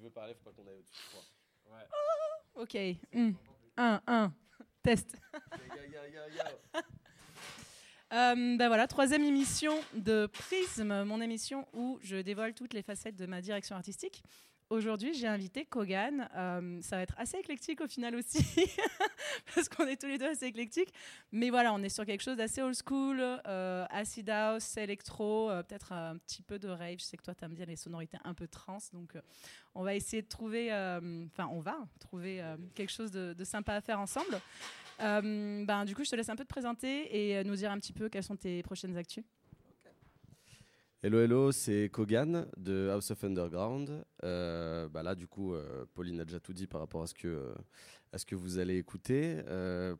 tu veux parler, faut pas qu'on aille au-dessus. Ouais. Ok. 1, 1. Test. Euh, ben voilà, troisième émission de Prisme, mon émission où je dévoile toutes les facettes de ma direction artistique. Aujourd'hui, j'ai invité Kogan. Euh, ça va être assez éclectique au final aussi, parce qu'on est tous les deux assez éclectiques. Mais voilà, on est sur quelque chose d'assez old school, euh, acid house, électro, euh, peut-être un petit peu de rave. Je sais que toi, tu aimes bien les sonorités un peu trans, donc on va essayer de trouver, enfin, on va trouver quelque chose de, de, sympa à faire ensemble. ben, du coup, je te laisse un peu te présenter et nous dire un petit peu quelles sont tes prochaines actus. Hello, hello, c'est Kogan de House of Underground. Euh, bah là, du coup, euh, Pauline a déjà tout dit par rapport à ce que, euh, à ce que vous allez écouter.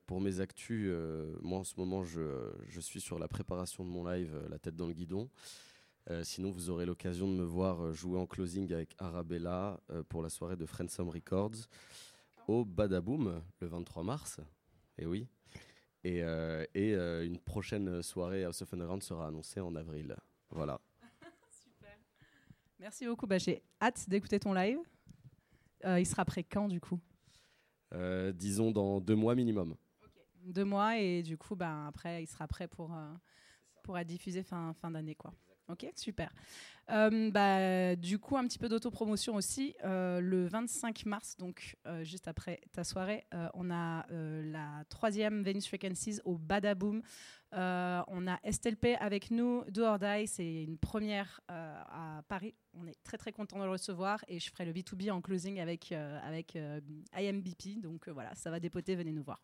pour mes actus, moi en ce moment, je, je, suis sur la préparation de mon live La tête dans le guidon. sinon, vous aurez l'occasion de me voir jouer en closing avec Arabella pour la soirée de Friendsome Records au Badaboom le 23 mars. Et oui. Et, et une prochaine soirée House of Underground sera annoncée en avril. Voilà. Merci beaucoup. Bah, J'ai hâte d'écouter ton live. Euh, il sera prêt quand du coup? Euh, Disons dans deux mois minimum. Deux mois et du coup, bah, après, il sera prêt pour, euh, pour être diffusé fin, fin d'année. quoi. Ok, super. Euh, bah, du coup, un petit peu d'autopromotion aussi. Euh, le 25 mars, donc euh, juste après ta soirée, on a la troisième Venus Frequencies au Badaboom. on a Estelle P avec nous, Do or c'est une première à Paris. On est très très content de le recevoir et je ferai le B2B en closing avec, avec IMBP. Donc voilà, ça va dépoter, venez nous voir.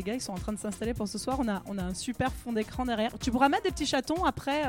Les, gars, ils sont en train de s'installer pour ce soir. On a, on a un super fond d'écran derrière. Tu pourras mettre des petits chatons après,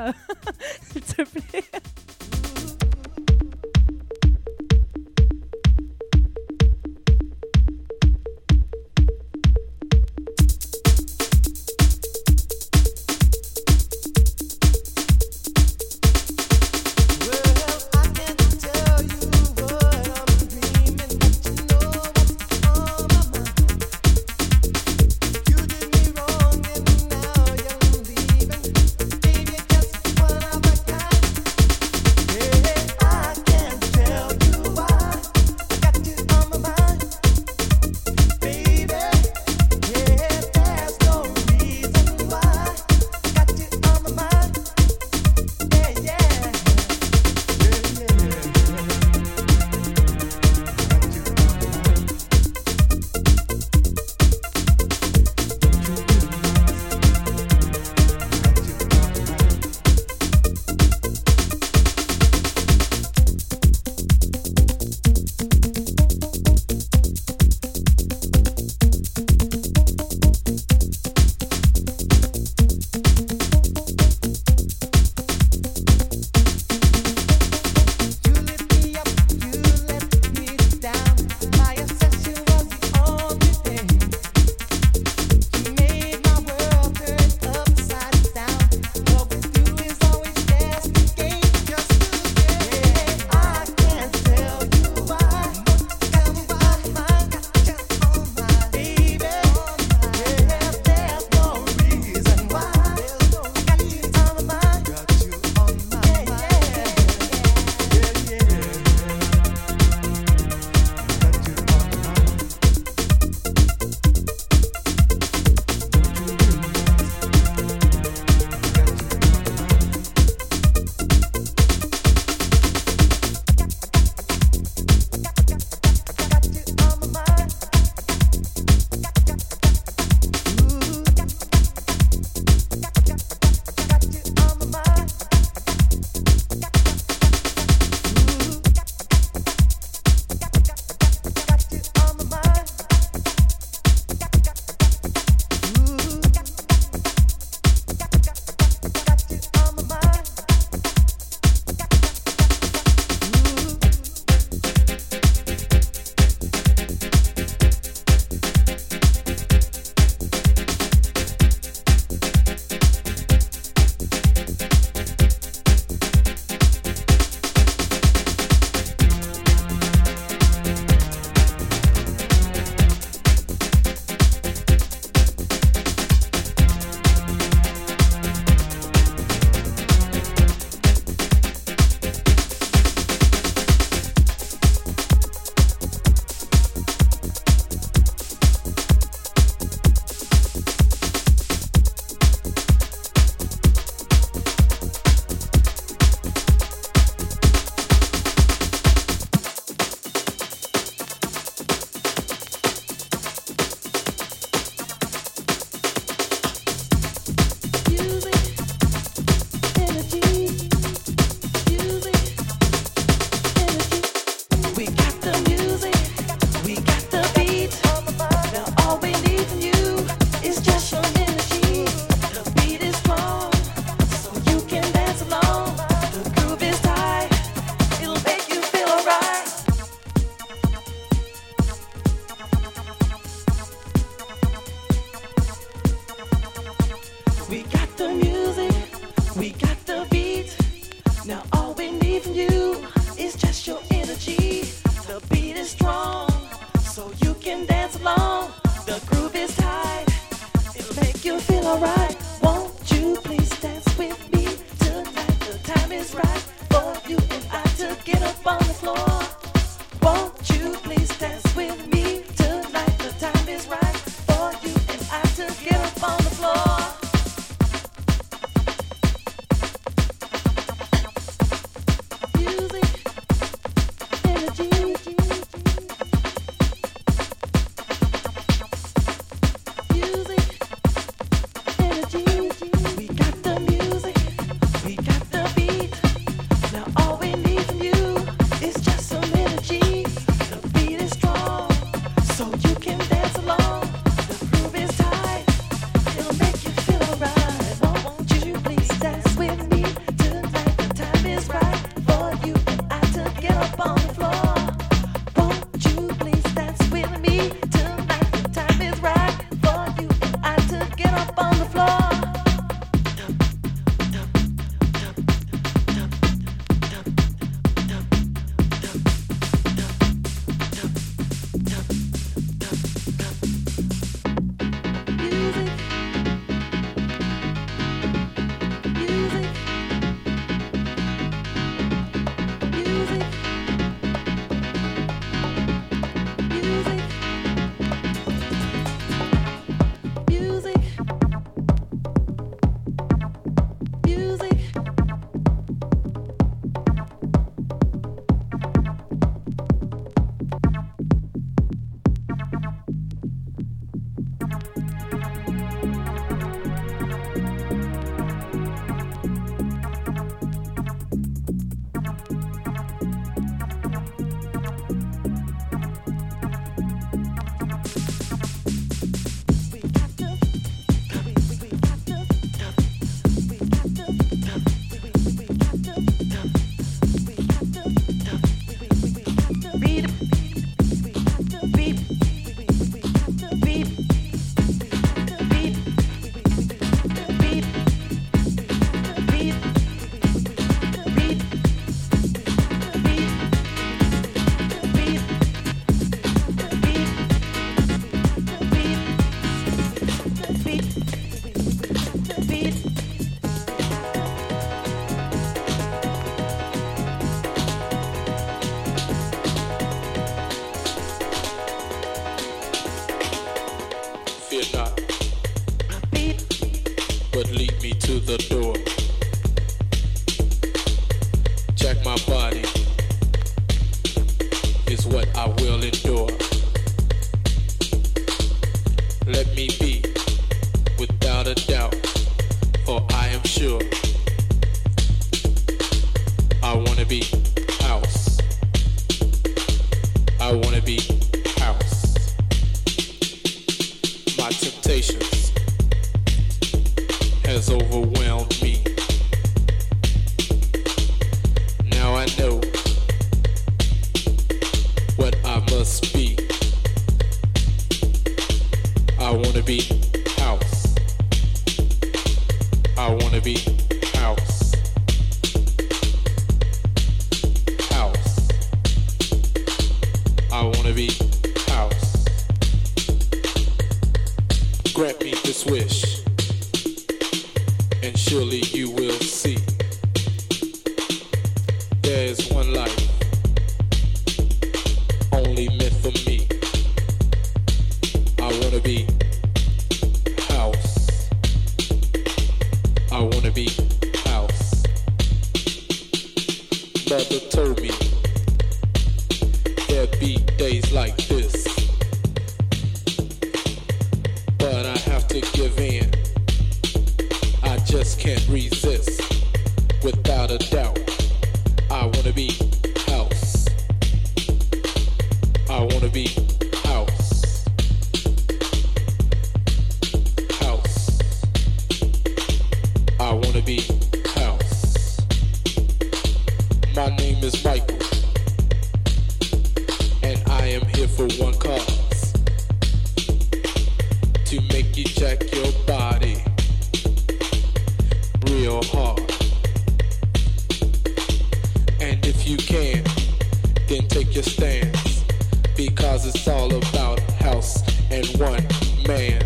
one man,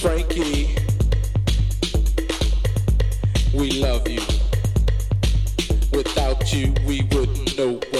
Frankie. We love you. Without you, we wouldn't know.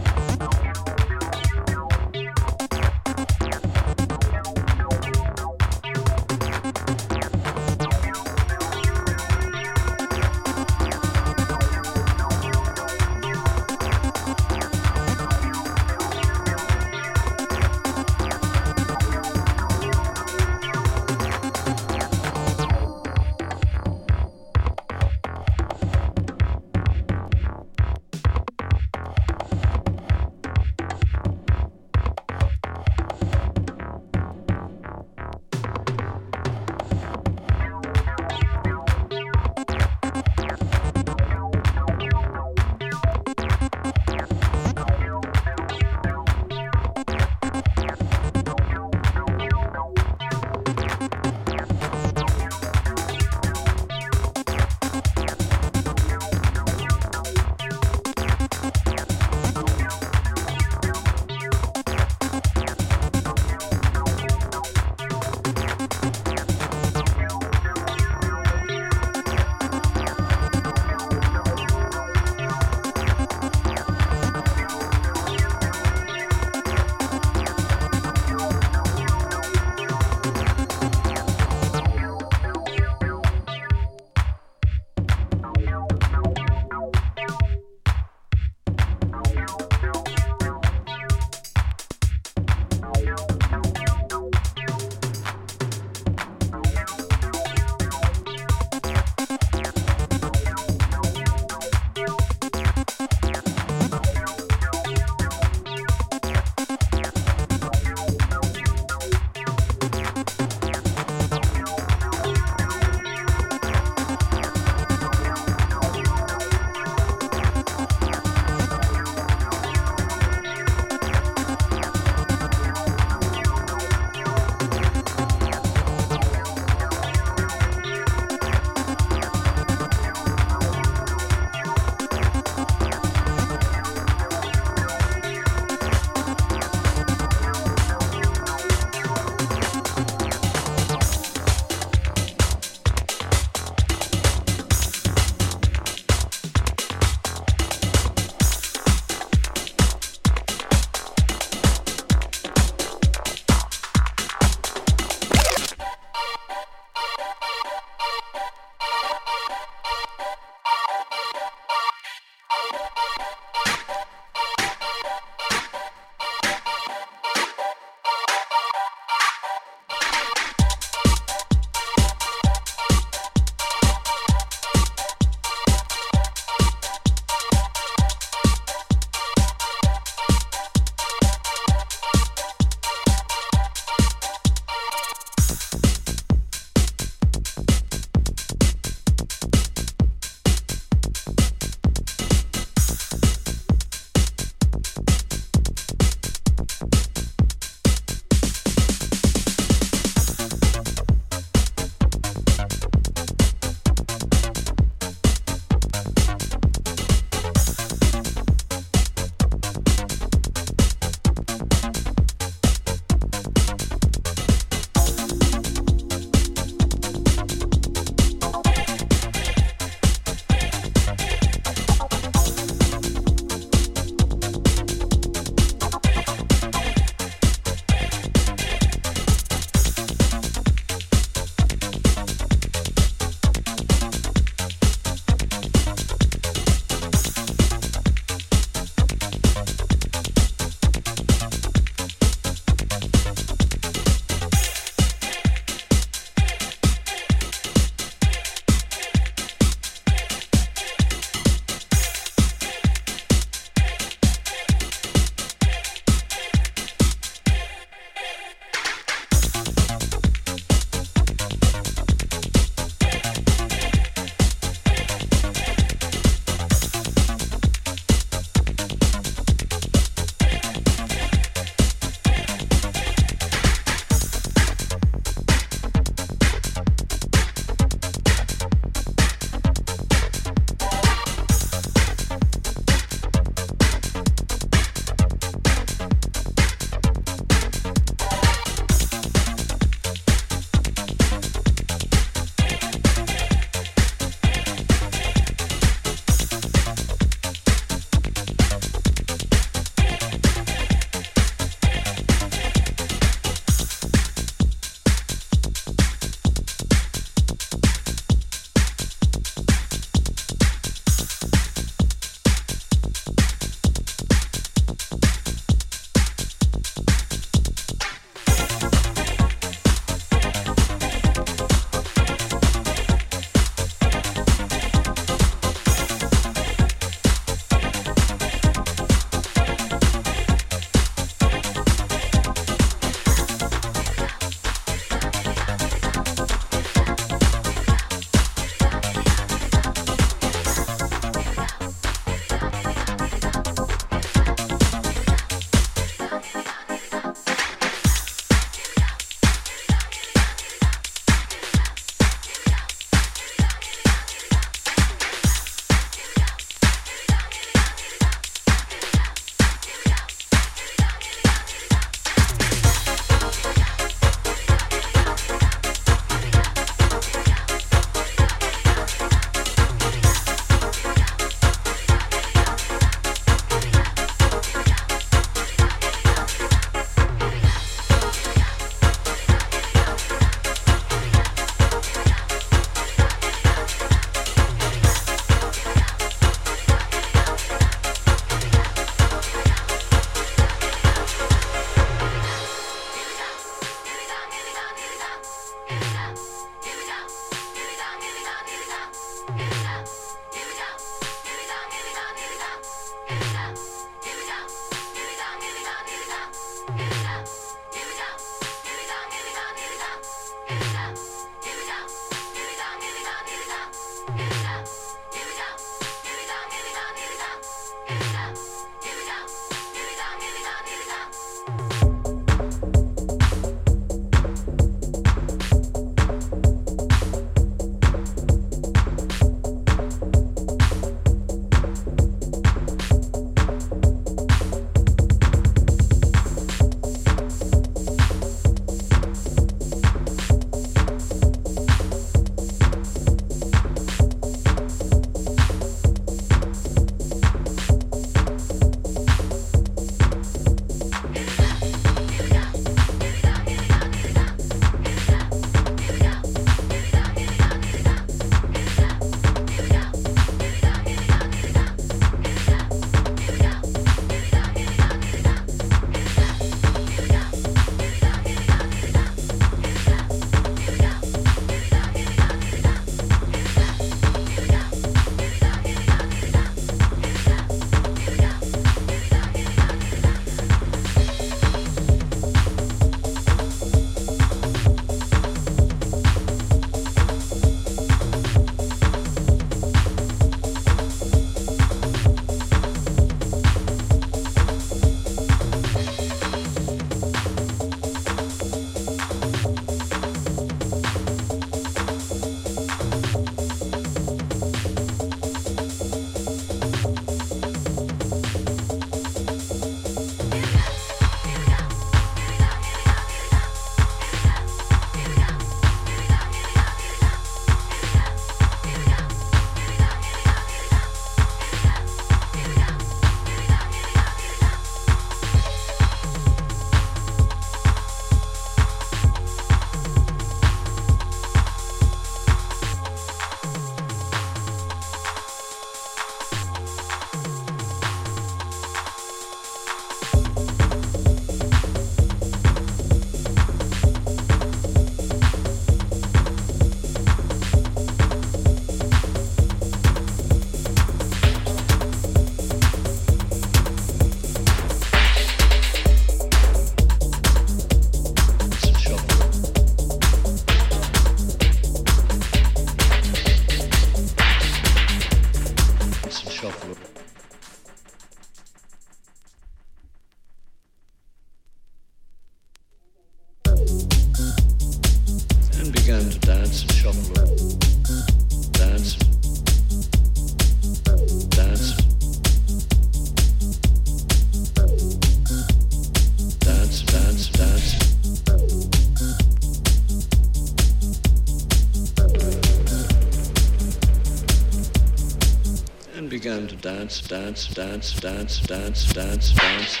Dance, dance, dance, dance, dance, dance, dance.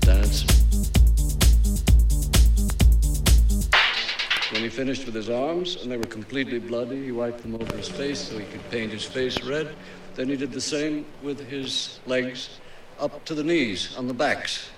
Dance. When he finished with his arms and they were completely bloody, he wiped them over his face so he could paint his face red. Then he did the same with his legs up to the knees on the backs.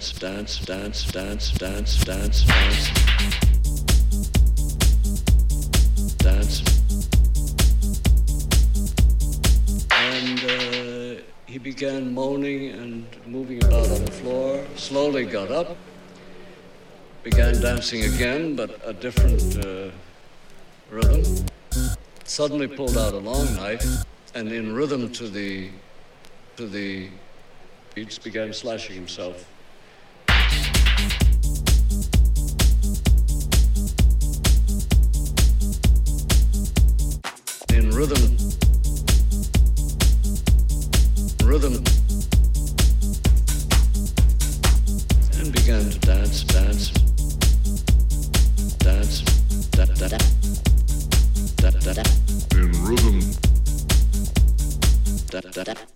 Dance, dance, dance, dance, dance, dance, dance. Dance. and uh, he began moaning and moving about on the floor. Slowly got up, began dancing again, but a different uh, rhythm. Suddenly pulled out a long knife, and in rhythm to the to the beats, began slashing himself. Rhythm. Rhythm. And began to dance, dance, dance, da da da, da da In rhythm, da da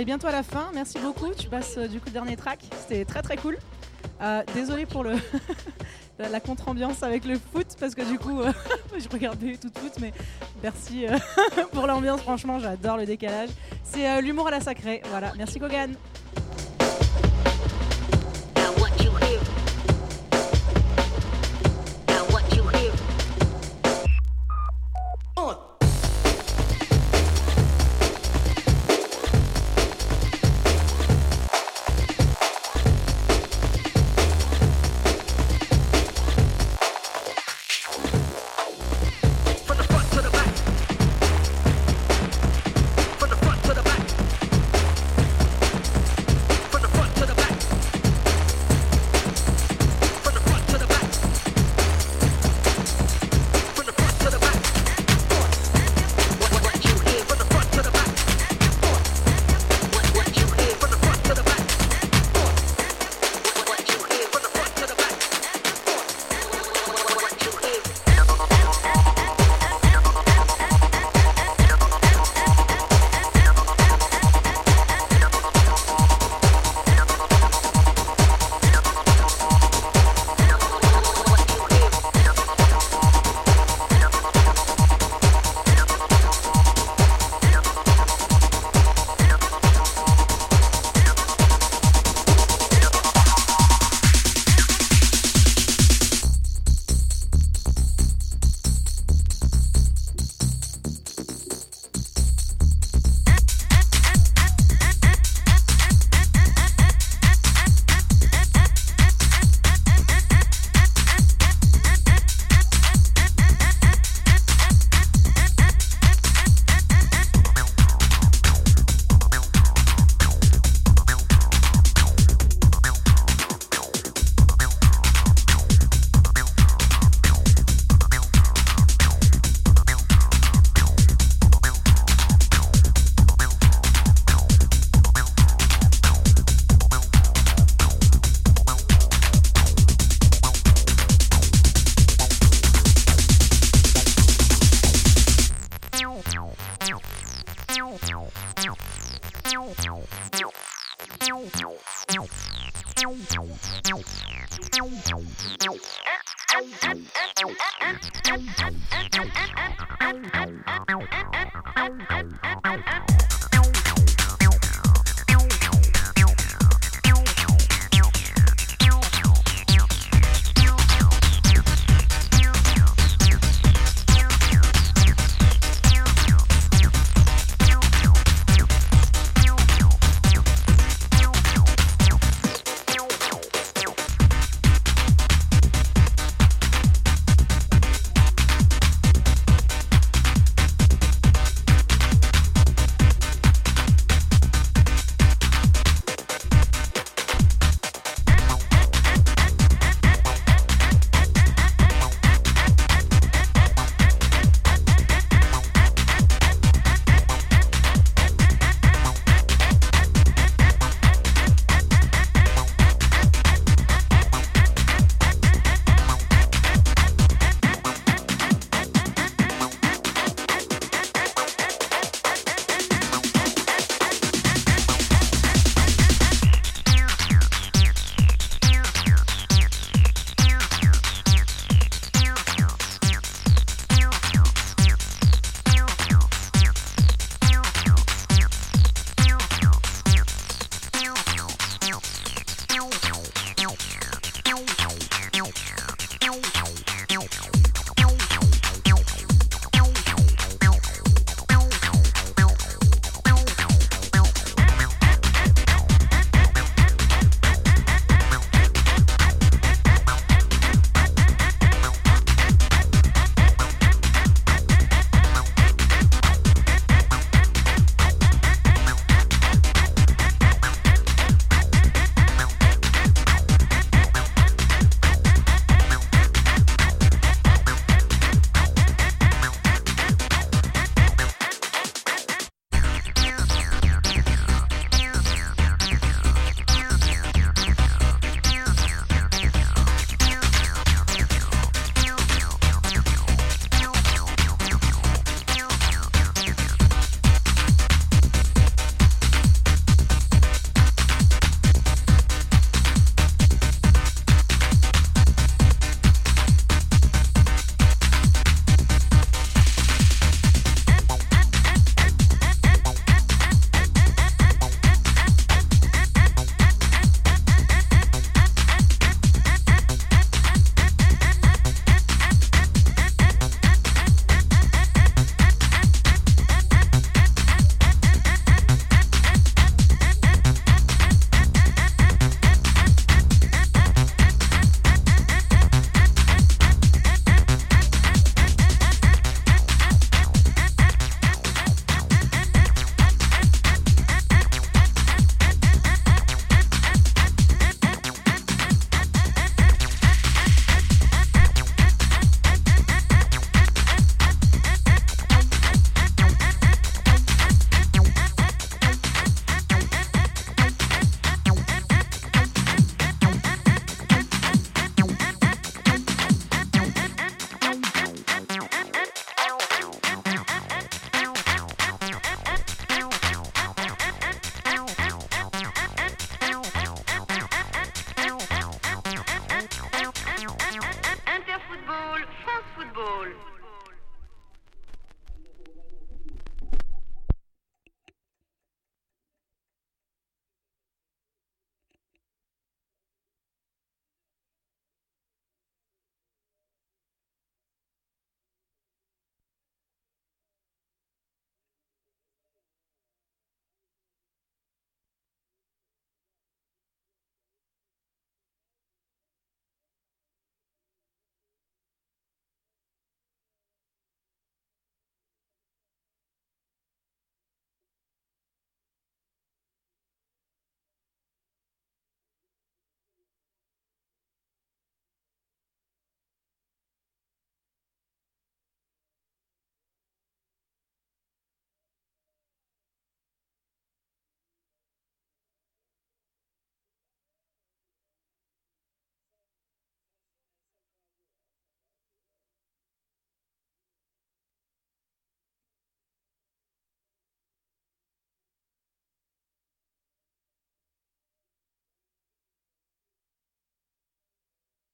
arrive bientôt à la fin. Merci beaucoup. Tu passes euh, du coup le dernier track. C'était très très cool. Euh, désolé pour le la, contre-ambiance avec le foot parce que du coup euh, je regardais tout foot mais merci euh, pour l'ambiance franchement j'adore le décalage. C'est l'humour à la sacrée. Voilà, merci Kogan.